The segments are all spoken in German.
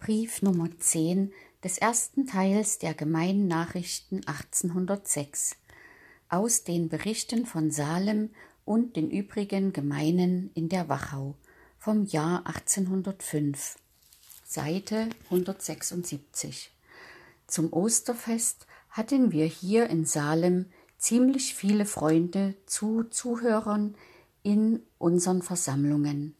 Brief Nummer 10 des ersten Teils der Gemeinen Nachrichten 1806 aus den Berichten von Salem und den übrigen Gemeinen in der Wachau vom Jahr 1805, Seite 176. Zum Osterfest hatten wir hier in Salem ziemlich viele Freunde zu Zuhörern in unseren Versammlungen.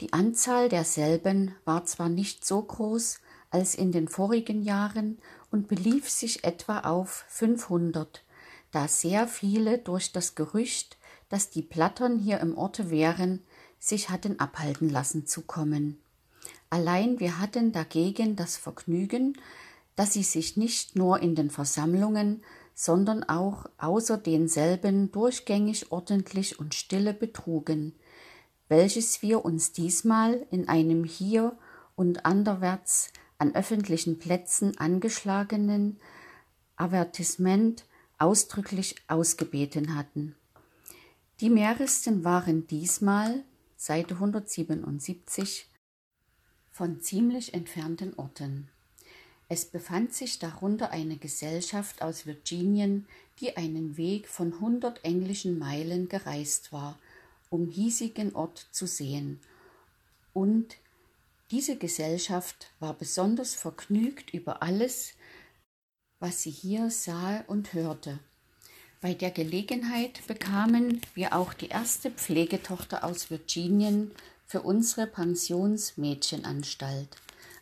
Die Anzahl derselben war zwar nicht so groß als in den vorigen Jahren und belief sich etwa auf 500, da sehr viele durch das Gerücht, dass die Plattern hier im Orte wären, sich hatten abhalten lassen zu kommen. Allein wir hatten dagegen das Vergnügen, dass sie sich nicht nur in den Versammlungen, sondern auch außer denselben durchgängig ordentlich und stille betrugen, welches wir uns diesmal in einem hier und anderwärts an öffentlichen Plätzen angeschlagenen Avertissement ausdrücklich ausgebeten hatten. Die mehresten waren diesmal, Seite 177, von ziemlich entfernten Orten. Es befand sich darunter eine Gesellschaft aus Virginien, die einen Weg von hundert englischen Meilen gereist war, um hiesigen Ort zu sehen. Und diese Gesellschaft war besonders vergnügt über alles, was sie hier sah und hörte. Bei der Gelegenheit bekamen wir auch die erste Pflegetochter aus Virginien für unsere Pensionsmädchenanstalt.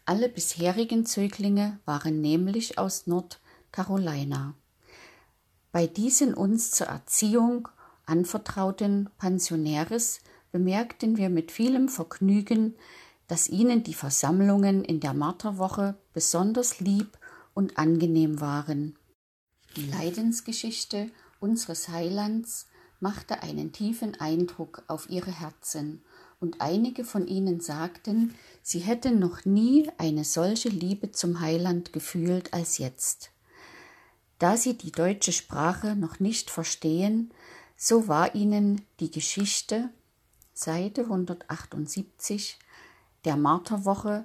Alle bisherigen Zöglinge waren nämlich aus Nordcarolina. Bei diesen uns zur Erziehung anvertrauten Pensionäres bemerkten wir mit vielem Vergnügen, dass ihnen die Versammlungen in der Marterwoche besonders lieb und angenehm waren. Die Leidensgeschichte unseres Heilands machte einen tiefen Eindruck auf ihre Herzen, und einige von ihnen sagten, sie hätten noch nie eine solche Liebe zum Heiland gefühlt als jetzt. Da sie die deutsche Sprache noch nicht verstehen, so war ihnen die Geschichte, Seite 178, der Marterwoche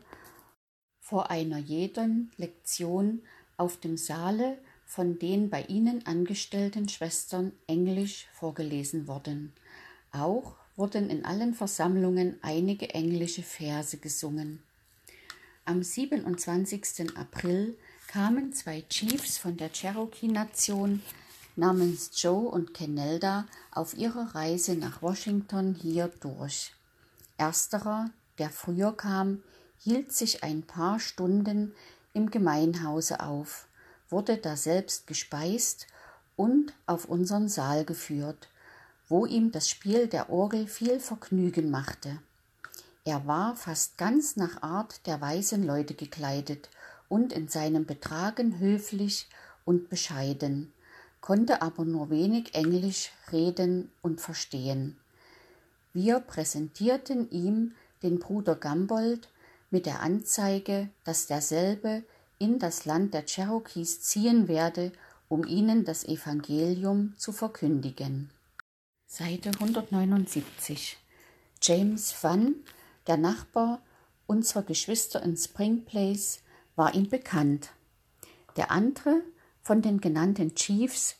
vor einer jeden Lektion auf dem Saale von den bei ihnen angestellten Schwestern Englisch vorgelesen worden. Auch wurden in allen Versammlungen einige englische Verse gesungen. Am 27. April kamen zwei Chiefs von der Cherokee-Nation namens Joe und Kenelda auf ihrer Reise nach Washington hier durch. Ersterer, der früher kam, hielt sich ein paar Stunden im Gemeinhause auf, wurde daselbst gespeist und auf unseren Saal geführt, wo ihm das Spiel der Orgel viel Vergnügen machte. Er war fast ganz nach Art der weisen Leute gekleidet und in seinem Betragen höflich und bescheiden, konnte aber nur wenig Englisch reden und verstehen. Wir präsentierten ihm den Bruder Gambold mit der Anzeige, dass derselbe in das Land der Cherokees ziehen werde, um ihnen das Evangelium zu verkündigen. Seite 179 James Van, der Nachbar unserer Geschwister in Spring Place, war ihm bekannt. Der andere von den genannten Chiefs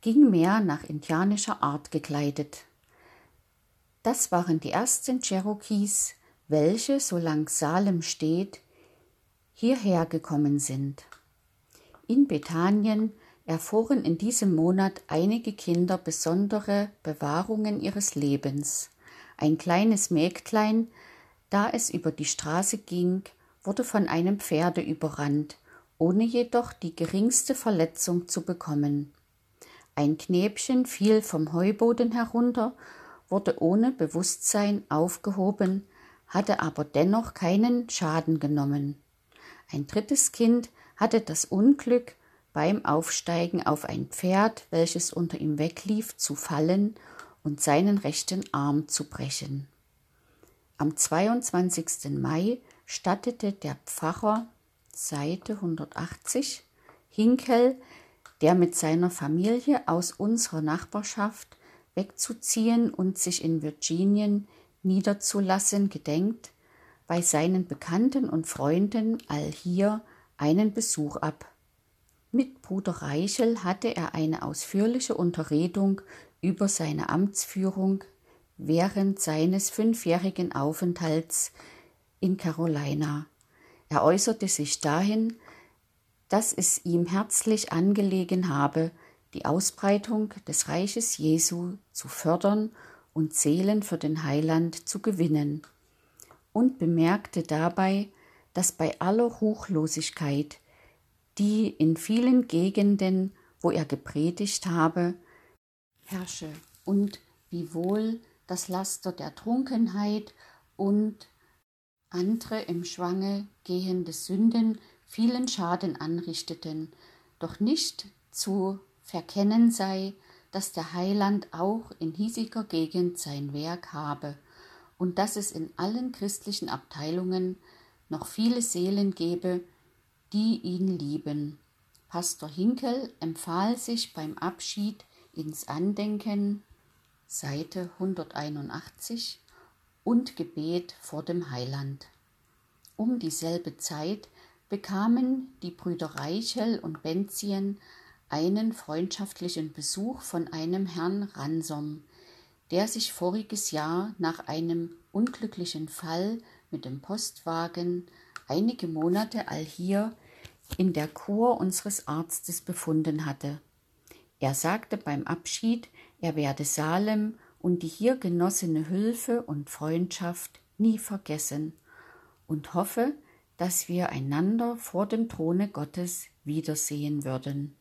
ging mehr nach indianischer Art gekleidet. Das waren die ersten Cherokees, welche, solang Salem steht, hierher gekommen sind. In Bethanien erfuhren in diesem Monat einige Kinder besondere Bewahrungen ihres Lebens. Ein kleines Mägdlein, da es über die Straße ging, wurde von einem Pferde überrannt ohne jedoch die geringste Verletzung zu bekommen. Ein Knäbchen fiel vom Heuboden herunter, wurde ohne Bewusstsein aufgehoben, hatte aber dennoch keinen Schaden genommen. Ein drittes Kind hatte das Unglück, beim Aufsteigen auf ein Pferd, welches unter ihm weglief, zu fallen und seinen rechten Arm zu brechen. Am 22. Mai stattete der Pfarrer Seite 180 Hinkel, der mit seiner Familie aus unserer Nachbarschaft wegzuziehen und sich in Virginien niederzulassen gedenkt, bei seinen Bekannten und Freunden allhier einen Besuch ab. Mit Bruder Reichel hatte er eine ausführliche Unterredung über seine Amtsführung während seines fünfjährigen Aufenthalts in Carolina. Er äußerte sich dahin, dass es ihm herzlich angelegen habe, die Ausbreitung des Reiches Jesu zu fördern und Seelen für den Heiland zu gewinnen, und bemerkte dabei, dass bei aller Ruchlosigkeit, die in vielen Gegenden, wo er gepredigt habe, herrsche, und wiewohl das Laster der Trunkenheit und andere im Schwange gehende Sünden vielen Schaden anrichteten, doch nicht zu verkennen sei, dass der Heiland auch in hiesiger Gegend sein Werk habe und dass es in allen christlichen Abteilungen noch viele Seelen gebe, die ihn lieben. Pastor Hinkel empfahl sich beim Abschied ins Andenken, Seite 181, und Gebet vor dem Heiland. Um dieselbe Zeit bekamen die Brüder Reichel und Benzien einen freundschaftlichen Besuch von einem Herrn Ransom, der sich voriges Jahr nach einem unglücklichen Fall mit dem Postwagen einige Monate allhier in der Kur unseres Arztes befunden hatte. Er sagte beim Abschied, er werde Salem und die hier genossene Hilfe und Freundschaft nie vergessen und hoffe, dass wir einander vor dem Throne Gottes wiedersehen würden.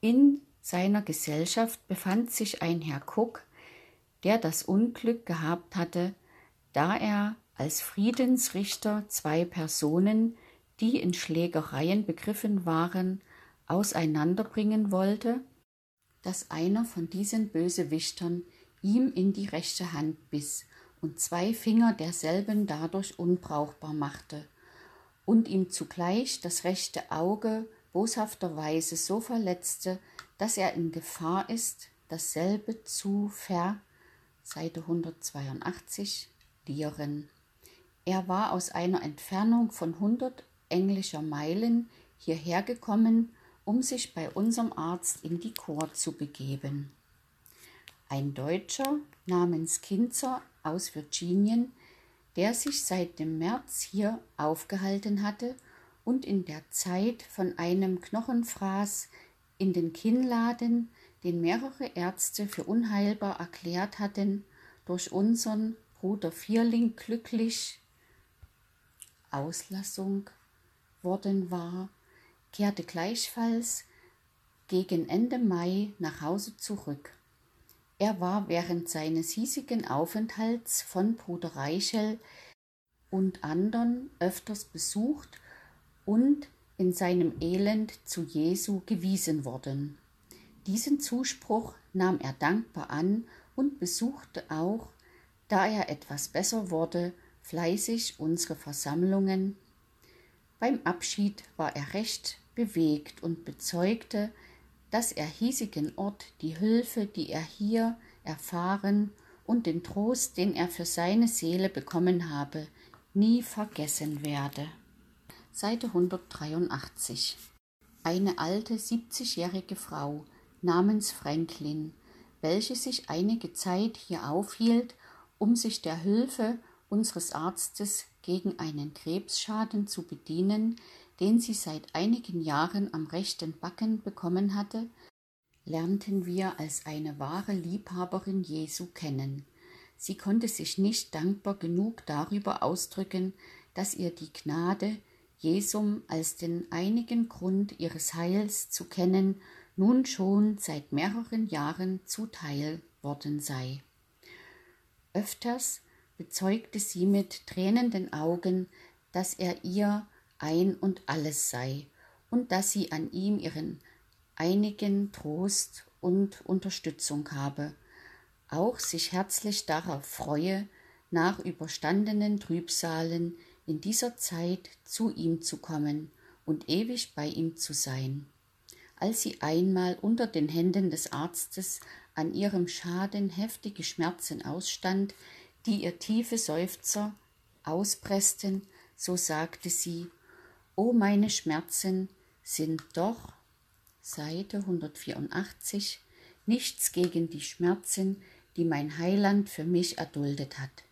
In seiner Gesellschaft befand sich ein Herr Cook, der das Unglück gehabt hatte, da er als Friedensrichter zwei Personen, die in Schlägereien begriffen waren, auseinanderbringen wollte, dass einer von diesen Bösewichtern ihm in die rechte Hand biss und zwei Finger derselben dadurch unbrauchbar machte und ihm zugleich das rechte Auge boshafterweise so verletzte, dass er in Gefahr ist, dasselbe zu ver Seite 182 lieren. Er war aus einer Entfernung von hundert englischer Meilen hierher gekommen, um sich bei unserem Arzt in die Kur zu begeben. Ein Deutscher namens Kinzer aus Virginien, der sich seit dem März hier aufgehalten hatte und in der Zeit von einem Knochenfraß in den Kinnladen, den mehrere Ärzte für unheilbar erklärt hatten, durch unseren Bruder Vierling glücklich Auslassung worden war, kehrte gleichfalls gegen Ende Mai nach Hause zurück. Er war während seines hiesigen Aufenthalts von Bruder Reichel und andern öfters besucht und in seinem Elend zu Jesu gewiesen worden. Diesen Zuspruch nahm er dankbar an und besuchte auch, da er etwas besser wurde, fleißig unsere Versammlungen. Beim Abschied war er recht bewegt und bezeugte, dass er hiesigen Ort die Hilfe, die er hier erfahren und den Trost, den er für seine Seele bekommen habe, nie vergessen werde. Seite 183 Eine alte siebzigjährige Frau namens Franklin, welche sich einige Zeit hier aufhielt, um sich der Hilfe unseres Arztes gegen einen Krebsschaden zu bedienen, den sie seit einigen Jahren am rechten Backen bekommen hatte, lernten wir als eine wahre Liebhaberin Jesu kennen. Sie konnte sich nicht dankbar genug darüber ausdrücken, dass ihr die Gnade, Jesum als den einigen Grund ihres Heils zu kennen, nun schon seit mehreren Jahren zuteil worden sei. Öfters bezeugte sie mit tränenden Augen, dass er ihr ein und alles sei und dass sie an ihm ihren einigen Trost und Unterstützung habe, auch sich herzlich darauf freue, nach überstandenen Trübsalen in dieser Zeit zu ihm zu kommen und ewig bei ihm zu sein. Als sie einmal unter den Händen des Arztes an ihrem Schaden heftige Schmerzen ausstand, die ihr tiefe Seufzer auspressten, so sagte sie, O meine Schmerzen sind doch, Seite 184, nichts gegen die Schmerzen, die mein Heiland für mich erduldet hat.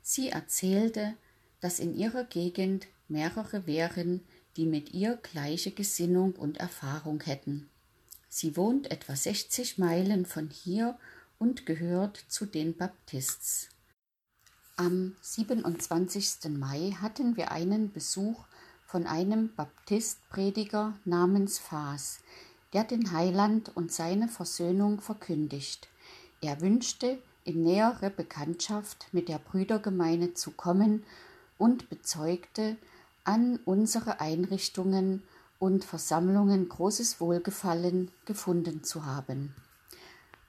Sie erzählte, dass in ihrer Gegend mehrere wären, die mit ihr gleiche Gesinnung und Erfahrung hätten. Sie wohnt etwa 60 Meilen von hier und gehört zu den Baptists. Am 27. Mai hatten wir einen Besuch von einem Baptistprediger namens Faas, der den Heiland und seine Versöhnung verkündigt. Er wünschte, in nähere Bekanntschaft mit der Brüdergemeinde zu kommen und bezeugte an unsere Einrichtungen und Versammlungen großes Wohlgefallen gefunden zu haben.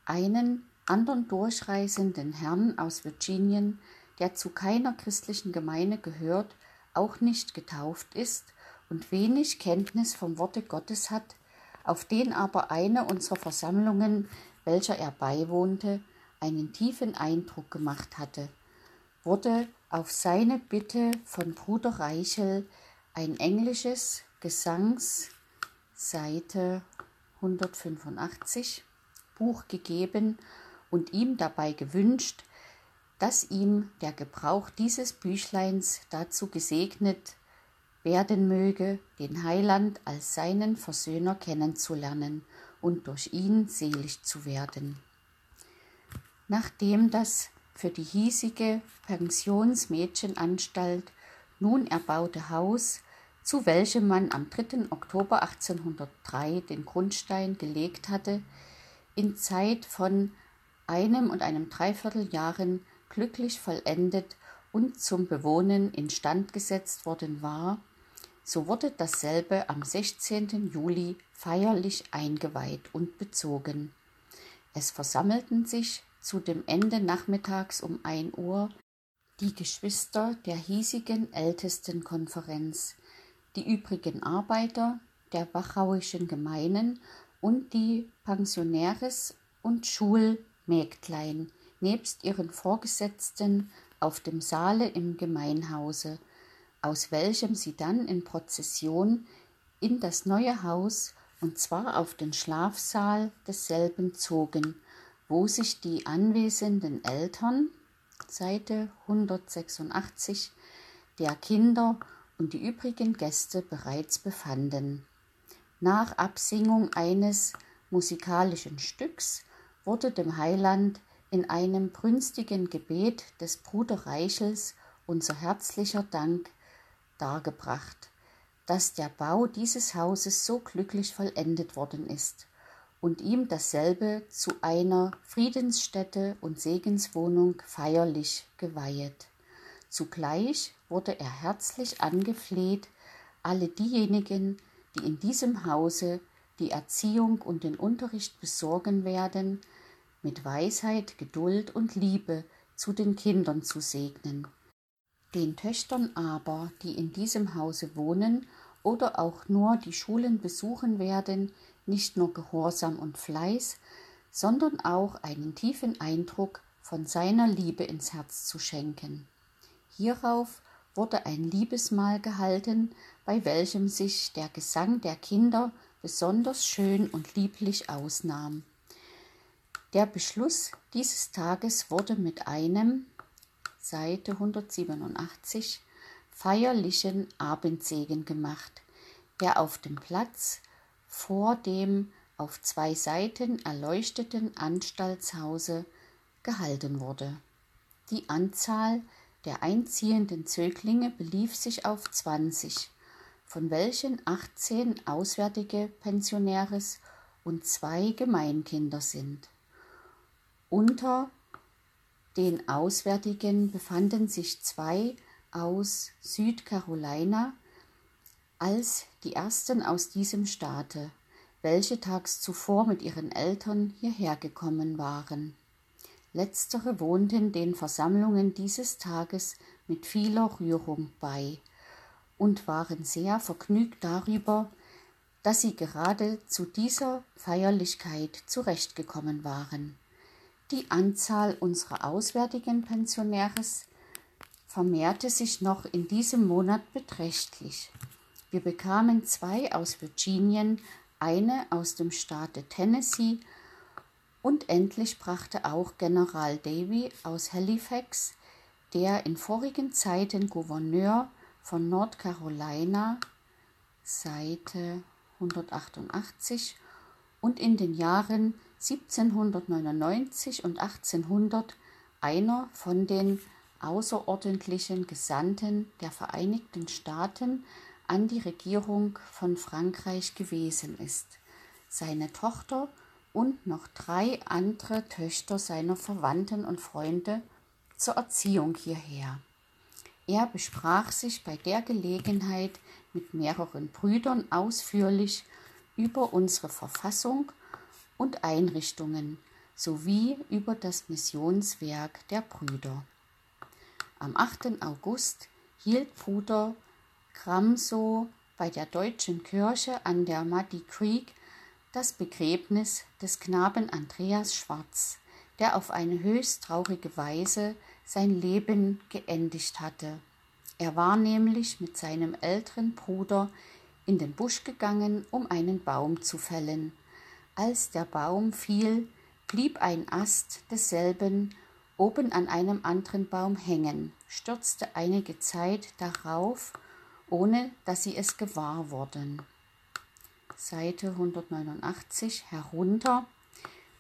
Einen anderen durchreisenden Herrn aus Virginien, der zu keiner christlichen Gemeinde gehört, auch nicht getauft ist und wenig Kenntnis vom Worte Gottes hat, auf den aber eine unserer Versammlungen, welcher er beiwohnte, einen tiefen Eindruck gemacht hatte, wurde auf seine Bitte von Bruder Reichel ein englisches Gesangs Seite 185 Buch gegeben und ihm dabei gewünscht, dass ihm der Gebrauch dieses Büchleins dazu gesegnet werden möge, den Heiland als seinen Versöhner kennenzulernen und durch ihn selig zu werden. Nachdem das für die hiesige Pensionsmädchenanstalt nun erbaute Haus, zu welchem man am 3. Oktober 1803 den Grundstein gelegt hatte, in Zeit von einem und einem Dreivierteljahren glücklich vollendet und zum Bewohnen instand gesetzt worden war, so wurde dasselbe am 16. Juli feierlich eingeweiht und bezogen. Es versammelten sich zu dem Ende nachmittags um ein Uhr die Geschwister der hiesigen Ältestenkonferenz, die übrigen Arbeiter der wachauischen Gemeinen und die Pensionäres und Schulmägdlein nebst ihren Vorgesetzten auf dem Saale im Gemeinhause, aus welchem sie dann in Prozession in das neue Haus und zwar auf den Schlafsaal desselben zogen, wo sich die anwesenden Eltern Seite 186 der Kinder und die übrigen Gäste bereits befanden. Nach Absingung eines musikalischen Stücks wurde dem Heiland in einem brünstigen Gebet des Bruder Reichels unser herzlicher Dank dargebracht, dass der Bau dieses Hauses so glücklich vollendet worden ist und ihm dasselbe zu einer Friedensstätte und Segenswohnung feierlich geweihet. Zugleich wurde er herzlich angefleht, alle diejenigen, die in diesem Hause die Erziehung und den Unterricht besorgen werden, mit Weisheit, Geduld und Liebe zu den Kindern zu segnen. Den Töchtern aber, die in diesem Hause wohnen oder auch nur die Schulen besuchen werden, nicht nur Gehorsam und Fleiß, sondern auch einen tiefen Eindruck von seiner Liebe ins Herz zu schenken. Hierauf wurde ein Liebesmahl gehalten, bei welchem sich der Gesang der Kinder besonders schön und lieblich ausnahm. Der Beschluss dieses Tages wurde mit einem Seite 187 feierlichen Abendsegen gemacht, der auf dem Platz vor dem auf zwei Seiten erleuchteten Anstaltshause gehalten wurde. Die Anzahl der einziehenden Zöglinge belief sich auf 20, von welchen 18 auswärtige Pensionäres und zwei Gemeinkinder sind. Unter den Auswärtigen befanden sich zwei aus Südcarolina, als die ersten aus diesem Staate, welche tags zuvor mit ihren Eltern hierher gekommen waren. Letztere wohnten den Versammlungen dieses Tages mit vieler Rührung bei und waren sehr vergnügt darüber, dass sie gerade zu dieser Feierlichkeit zurechtgekommen waren. Die Anzahl unserer auswärtigen Pensionäres vermehrte sich noch in diesem Monat beträchtlich. Wir bekamen zwei aus Virginien, eine aus dem Staate Tennessee und endlich brachte auch General Davy aus Halifax, der in vorigen Zeiten Gouverneur von North Carolina, Seite 188, und in den Jahren 1799 und 1800 einer von den außerordentlichen Gesandten der Vereinigten Staaten an die Regierung von Frankreich gewesen ist. Seine Tochter und noch drei andere Töchter seiner Verwandten und Freunde zur Erziehung hierher. Er besprach sich bei der Gelegenheit mit mehreren Brüdern ausführlich über unsere Verfassung und Einrichtungen sowie über das Missionswerk der Brüder. Am 8. August hielt Bruder Gramso bei der deutschen Kirche an der Muddy Creek das Begräbnis des Knaben Andreas Schwarz, der auf eine höchst traurige Weise sein Leben geendigt hatte. Er war nämlich mit seinem älteren Bruder in den Busch gegangen, um einen Baum zu fällen. Als der Baum fiel, blieb ein Ast desselben oben an einem anderen Baum hängen, stürzte einige Zeit darauf, ohne dass sie es gewahr wurden. Seite 189 herunter,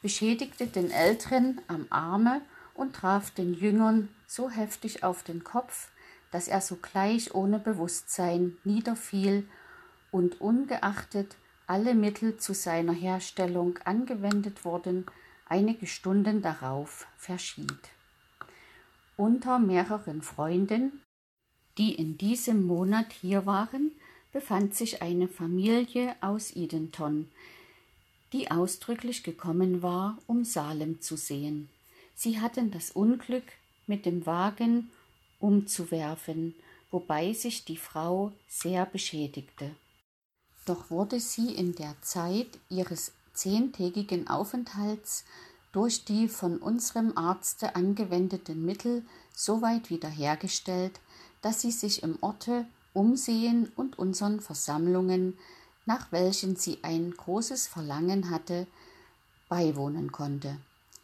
beschädigte den Älteren am Arme und traf den Jüngern so heftig auf den Kopf, dass er sogleich ohne Bewusstsein niederfiel und ungeachtet alle Mittel zu seiner Herstellung angewendet wurden, einige Stunden darauf verschied. Unter mehreren Freunden, die in diesem Monat hier waren, befand sich eine Familie aus Edenton, die ausdrücklich gekommen war, um Salem zu sehen. Sie hatten das Unglück, mit dem Wagen umzuwerfen, wobei sich die Frau sehr beschädigte. Doch wurde sie in der Zeit ihres zehntägigen Aufenthalts durch die von unserem Arzte angewendeten Mittel so weit wiederhergestellt, dass sie sich im Orte umsehen und unseren Versammlungen, nach welchen sie ein großes Verlangen hatte, beiwohnen konnte.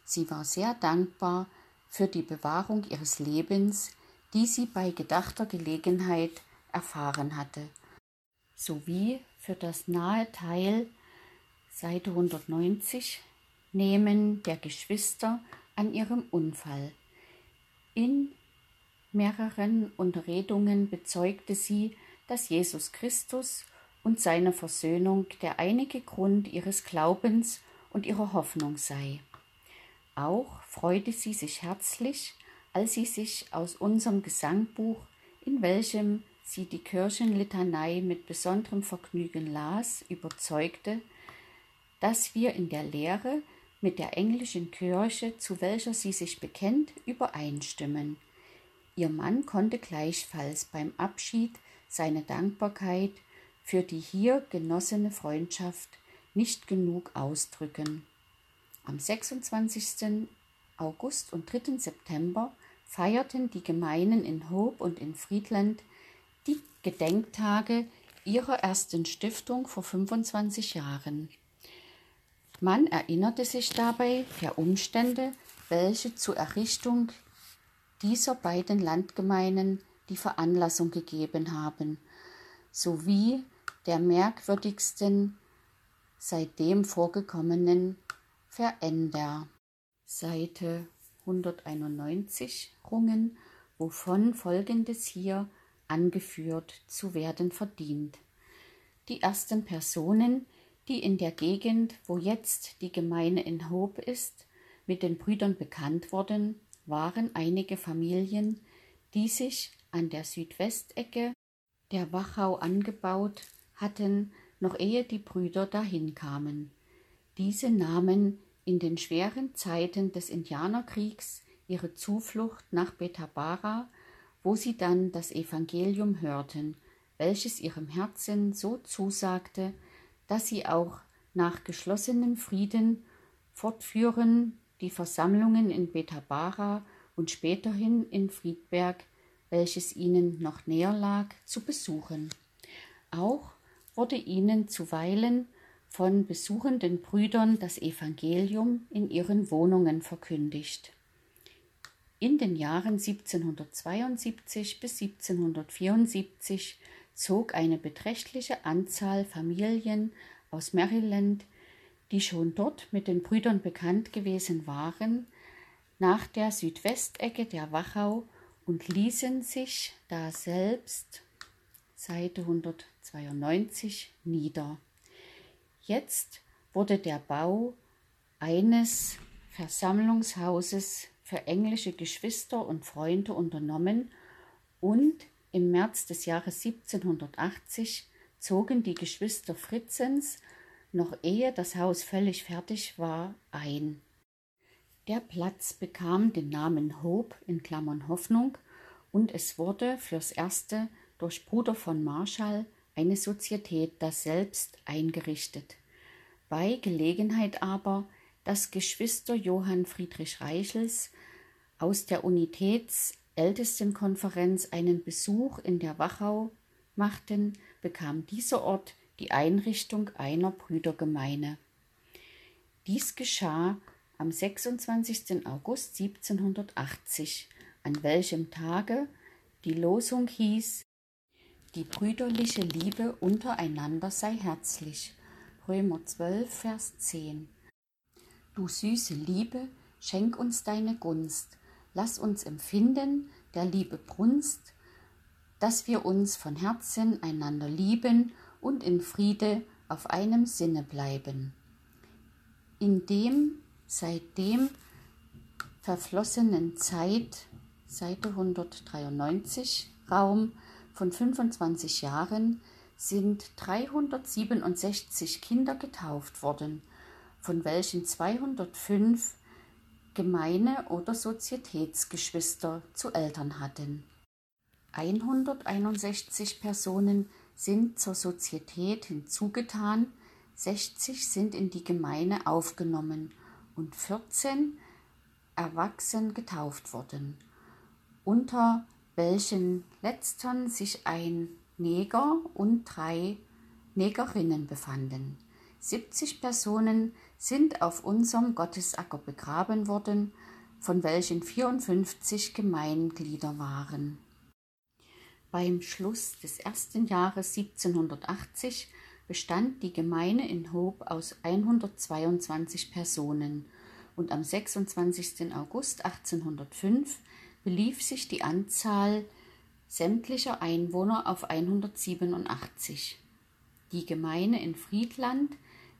Sie war sehr dankbar für die Bewahrung ihres Lebens, die sie bei gedachter Gelegenheit erfahren hatte, sowie für das nahe Teil Seite 190 Nehmen der Geschwister an ihrem Unfall. In mehreren Unterredungen bezeugte sie, dass Jesus Christus und seine Versöhnung der einige Grund ihres Glaubens und ihrer Hoffnung sei. Auch freute sie sich herzlich, als sie sich aus unserem Gesangbuch, in welchem sie die Kirchenlitanei mit besonderem Vergnügen las, überzeugte, dass wir in der Lehre mit der englischen Kirche, zu welcher sie sich bekennt, übereinstimmen. Ihr Mann konnte gleichfalls beim Abschied seine Dankbarkeit für die hier genossene Freundschaft nicht genug ausdrücken. Am 26. August und 3. September feierten die Gemeinen in Hope und in Friedland Gedenktage ihrer ersten Stiftung vor 25 Jahren. Man erinnerte sich dabei der Umstände, welche zur Errichtung dieser beiden Landgemeinen die Veranlassung gegeben haben, sowie der merkwürdigsten seitdem vorgekommenen Veränder. Seite 191 Rungen, wovon folgendes hier angeführt zu werden verdient. Die ersten Personen, die in der Gegend, wo jetzt die Gemeinde in Hope ist, mit den Brüdern bekannt wurden, waren einige Familien, die sich an der Südwestecke der Wachau angebaut hatten, noch ehe die Brüder dahin kamen. Diese nahmen in den schweren Zeiten des Indianerkriegs ihre Zuflucht nach Betabara, wo sie dann das Evangelium hörten, welches ihrem Herzen so zusagte, dass sie auch nach geschlossenem Frieden fortführen die Versammlungen in Betabara und späterhin in Friedberg, welches ihnen noch näher lag, zu besuchen. Auch wurde ihnen zuweilen von besuchenden Brüdern das Evangelium in ihren Wohnungen verkündigt. In den Jahren 1772 bis 1774 zog eine beträchtliche Anzahl Familien aus Maryland, die schon dort mit den Brüdern bekannt gewesen waren, nach der Südwestecke der Wachau und ließen sich daselbst Seite 192 nieder. Jetzt wurde der Bau eines Versammlungshauses für englische Geschwister und Freunde unternommen und im März des Jahres 1780 zogen die Geschwister Fritzens, noch ehe das Haus völlig fertig war, ein. Der Platz bekam den Namen Hope in Klammern Hoffnung und es wurde fürs erste durch Bruder von Marschall eine Sozietät daselbst eingerichtet. Bei Gelegenheit aber, dass Geschwister Johann Friedrich Reichels aus der Unitätsältestenkonferenz einen Besuch in der Wachau machten, bekam dieser Ort die Einrichtung einer Brüdergemeine. Dies geschah am 26. August 1780, an welchem Tage die Losung hieß Die brüderliche Liebe untereinander sei herzlich. Römer 12, Vers 10. Du süße Liebe, schenk uns deine Gunst, lass uns empfinden der Liebe Brunst, dass wir uns von Herzen einander lieben und in Friede auf einem Sinne bleiben. In dem seitdem verflossenen Zeit, Seite 193, Raum von 25 Jahren, sind 367 Kinder getauft worden, von welchen 205 Gemeine- oder Sozietätsgeschwister zu Eltern hatten. 161 Personen sind zur Sozietät hinzugetan, 60 sind in die Gemeine aufgenommen und 14 erwachsen getauft worden, unter welchen letztern sich ein Neger und drei Negerinnen befanden. 70 Personen sind auf unserem Gottesacker begraben worden, von welchen 54 Gemeinglieder waren. Beim Schluss des ersten Jahres 1780 bestand die Gemeinde in Hope aus 122 Personen und am 26. August 1805 belief sich die Anzahl sämtlicher Einwohner auf 187. Die Gemeinde in Friedland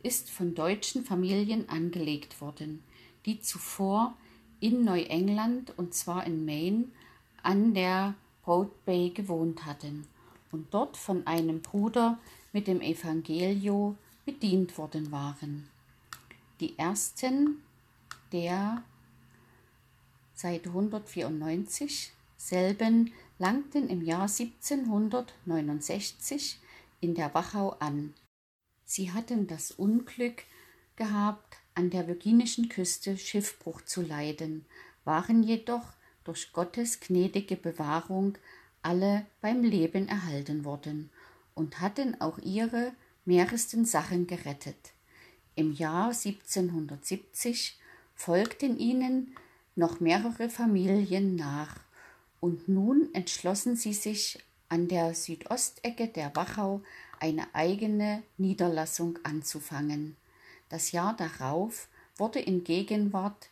ist von deutschen Familien angelegt worden, die zuvor in Neuengland und zwar in Maine an der Broad Bay gewohnt hatten und dort von einem Bruder mit dem Evangelio bedient worden waren. Die ersten der Seite 194 selben langten im Jahr 1769 in der Wachau an. Sie hatten das Unglück gehabt, an der virginischen Küste Schiffbruch zu leiden, waren jedoch durch Gottes gnädige Bewahrung alle beim Leben erhalten worden und hatten auch ihre mehresten Sachen gerettet. Im Jahr 1770 folgten ihnen noch mehrere Familien nach, und nun entschlossen sie sich, an der Südostecke der Wachau eine eigene Niederlassung anzufangen. Das Jahr darauf wurde in Gegenwart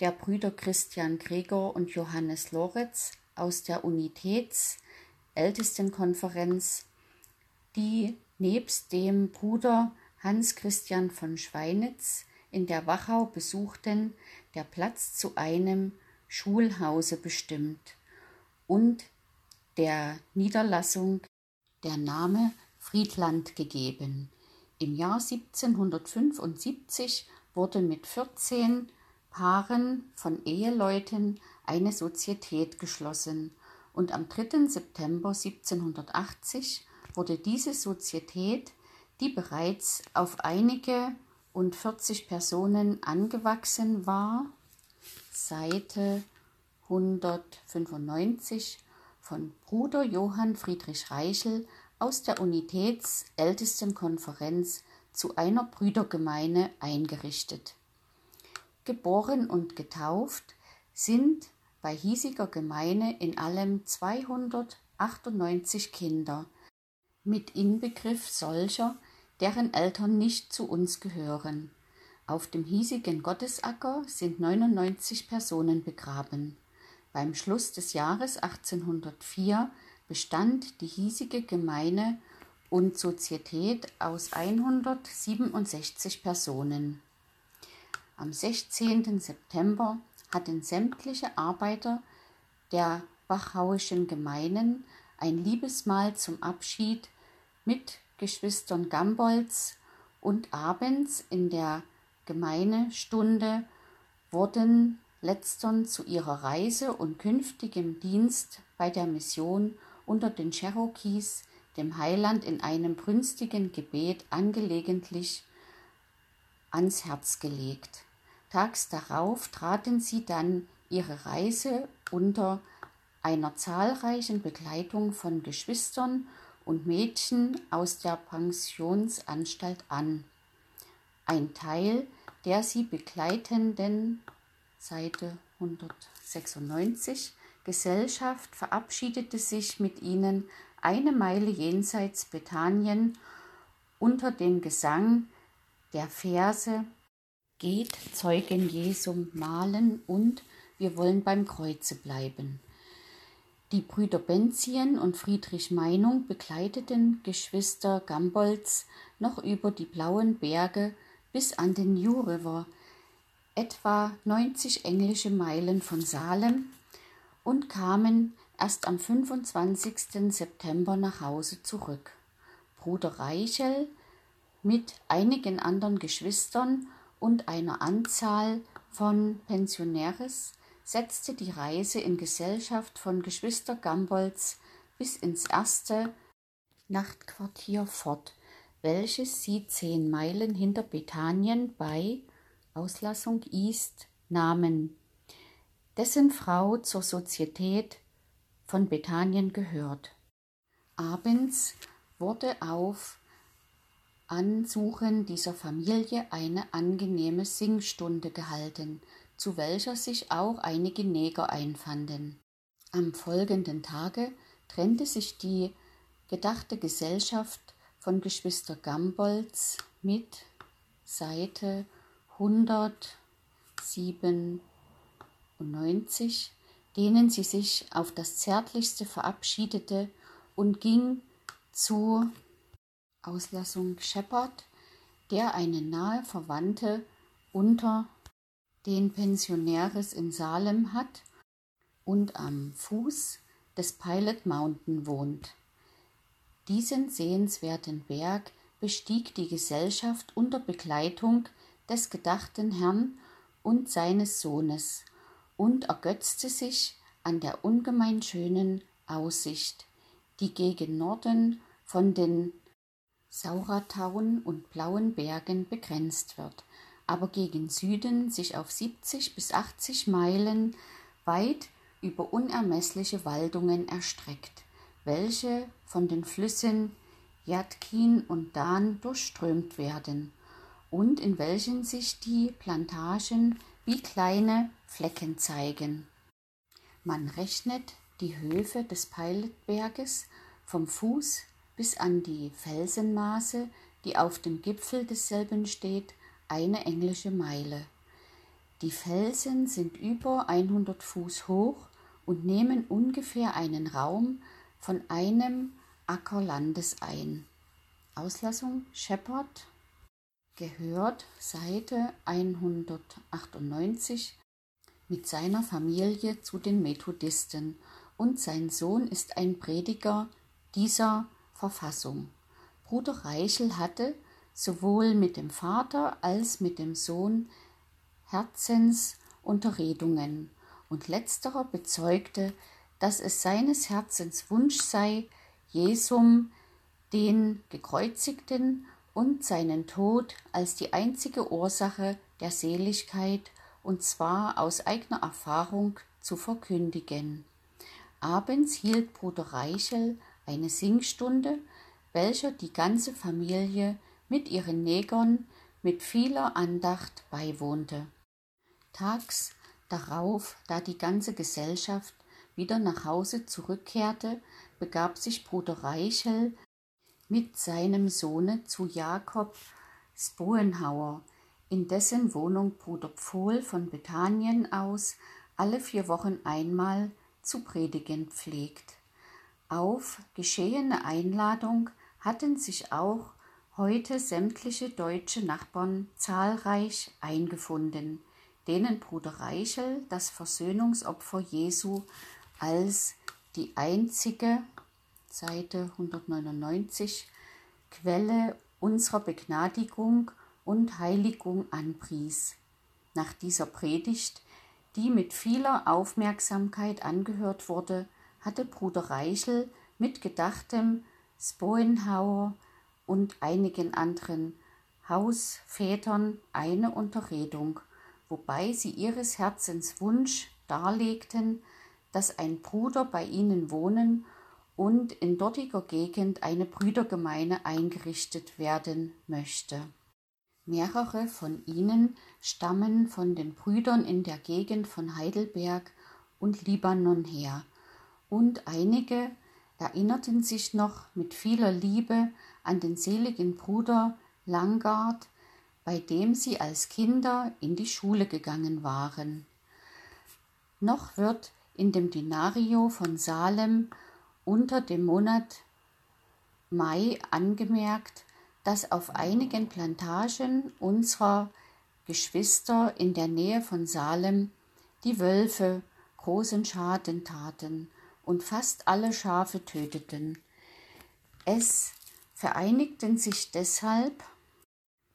der Brüder Christian Gregor und Johannes Loretz aus der Unitätsältestenkonferenz, die nebst dem Bruder Hans Christian von Schweinitz in der Wachau besuchten, der Platz zu einem Schulhause bestimmt und der Niederlassung der Name Friedland gegeben. Im Jahr 1775 wurde mit 14 Paaren von Eheleuten eine Sozietät geschlossen und am 3. September 1780 wurde diese Sozietät, die bereits auf einige und 40 Personen angewachsen war, Seite 195 von Bruder Johann Friedrich Reichel aus der Unitätsältesten Konferenz zu einer Brüdergemeine eingerichtet. Geboren und getauft sind bei hiesiger Gemeine in allem 298 Kinder, mit Inbegriff solcher, deren Eltern nicht zu uns gehören. Auf dem hiesigen Gottesacker sind 99 Personen begraben. Beim Schluss des Jahres 1804 bestand die hiesige Gemeine und Sozietät aus 167 Personen. Am 16. September hatten sämtliche Arbeiter der Wachauischen Gemeinen ein Liebesmahl zum Abschied mit Geschwistern Gambolds und abends in der Gemeinestunde wurden letztern zu ihrer Reise und künftigem Dienst bei der Mission unter den Cherokees dem Heiland in einem brünstigen Gebet angelegentlich ans Herz gelegt. Tags darauf traten sie dann ihre Reise unter einer zahlreichen Begleitung von Geschwistern und Mädchen aus der Pensionsanstalt an. Ein Teil der sie begleitenden Seite 196 Gesellschaft verabschiedete sich mit ihnen eine Meile jenseits Bethanien unter dem Gesang der Verse Geht Zeugen Jesum malen und wir wollen beim Kreuze bleiben. Die Brüder Benzien und Friedrich Meinung begleiteten Geschwister Gambolds noch über die blauen Berge bis an den New River, etwa 90 englische Meilen von Salem, und kamen erst am 25. September nach Hause zurück. Bruder Reichel mit einigen anderen Geschwistern und einer Anzahl von Pensionäres setzte die Reise in Gesellschaft von Geschwister Gambolds bis ins erste Nachtquartier fort, welches sie zehn Meilen hinter Bethanien bei Auslassung East nahmen, dessen Frau zur Sozietät von Bethanien gehört. Abends wurde auf Ansuchen dieser Familie eine angenehme Singstunde gehalten, zu welcher sich auch einige Neger einfanden. Am folgenden Tage trennte sich die gedachte Gesellschaft von Geschwister Gambolds mit Seite 197, denen sie sich auf das Zärtlichste verabschiedete und ging zu Auslassung Shepard, der eine nahe Verwandte unter den Pensionäres in Salem hat und am Fuß des Pilot Mountain wohnt. Diesen sehenswerten Berg bestieg die Gesellschaft unter Begleitung des gedachten Herrn und seines Sohnes und ergötzte sich an der ungemein schönen Aussicht, die gegen Norden von den Sauratauen und Blauen Bergen begrenzt wird, aber gegen Süden sich auf 70 bis 80 Meilen weit über unermessliche Waldungen erstreckt, welche von den Flüssen Jatkin und Dan durchströmt werden und in welchen sich die Plantagen wie kleine Flecken zeigen. Man rechnet die Höfe des Pilotberges vom Fuß bis an die Felsenmaße, die auf dem Gipfel desselben steht, eine englische Meile. Die Felsen sind über 100 Fuß hoch und nehmen ungefähr einen Raum von einem Acker Landes ein. Auslassung Shepard gehört Seite 198 mit seiner Familie zu den Methodisten und sein Sohn ist ein Prediger dieser Verfassung. Bruder Reichel hatte sowohl mit dem Vater als mit dem Sohn Herzensunterredungen, und letzterer bezeugte, dass es seines Herzens Wunsch sei, Jesum, den Gekreuzigten und seinen Tod als die einzige Ursache der Seligkeit, und zwar aus eigener Erfahrung, zu verkündigen. Abends hielt Bruder Reichel eine Singstunde, welcher die ganze Familie mit ihren Negern mit vieler Andacht beiwohnte. Tags darauf, da die ganze Gesellschaft wieder nach Hause zurückkehrte, begab sich Bruder Reichel mit seinem Sohne zu Jakob Spoenhauer, in dessen Wohnung Bruder Pfohl von Bethanien aus alle vier Wochen einmal zu predigen pflegt. Auf geschehene Einladung hatten sich auch heute sämtliche deutsche Nachbarn zahlreich eingefunden, denen Bruder Reichel das Versöhnungsopfer Jesu als die einzige Seite 199 Quelle unserer Begnadigung und Heiligung anpries. Nach dieser Predigt, die mit vieler Aufmerksamkeit angehört wurde, hatte Bruder Reichel mit gedachtem Spoenhauer und einigen anderen Hausvätern eine Unterredung, wobei sie ihres Herzens Wunsch darlegten, dass ein Bruder bei ihnen wohnen und in dortiger Gegend eine Brüdergemeine eingerichtet werden möchte. Mehrere von ihnen stammen von den Brüdern in der Gegend von Heidelberg und Libanon her, und einige erinnerten sich noch mit vieler Liebe an den seligen Bruder Langard, bei dem sie als Kinder in die Schule gegangen waren. Noch wird in dem Dinario von Salem unter dem Monat Mai angemerkt, dass auf einigen Plantagen unserer Geschwister in der Nähe von Salem die Wölfe großen Schaden taten und fast alle Schafe töteten. Es vereinigten sich deshalb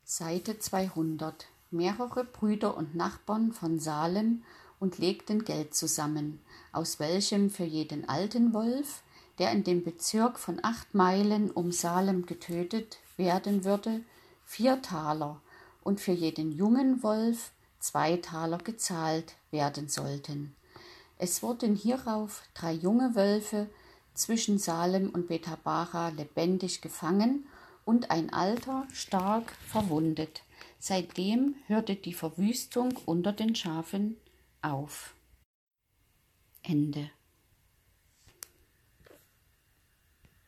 Seite 200 mehrere Brüder und Nachbarn von Salem und legten Geld zusammen, aus welchem für jeden alten Wolf, der in dem Bezirk von acht Meilen um Salem getötet werden würde, vier Taler und für jeden jungen Wolf zwei Taler gezahlt werden sollten. Es wurden hierauf drei junge Wölfe zwischen Salem und Betabara lebendig gefangen und ein alter stark verwundet. Seitdem hörte die Verwüstung unter den Schafen auf. Ende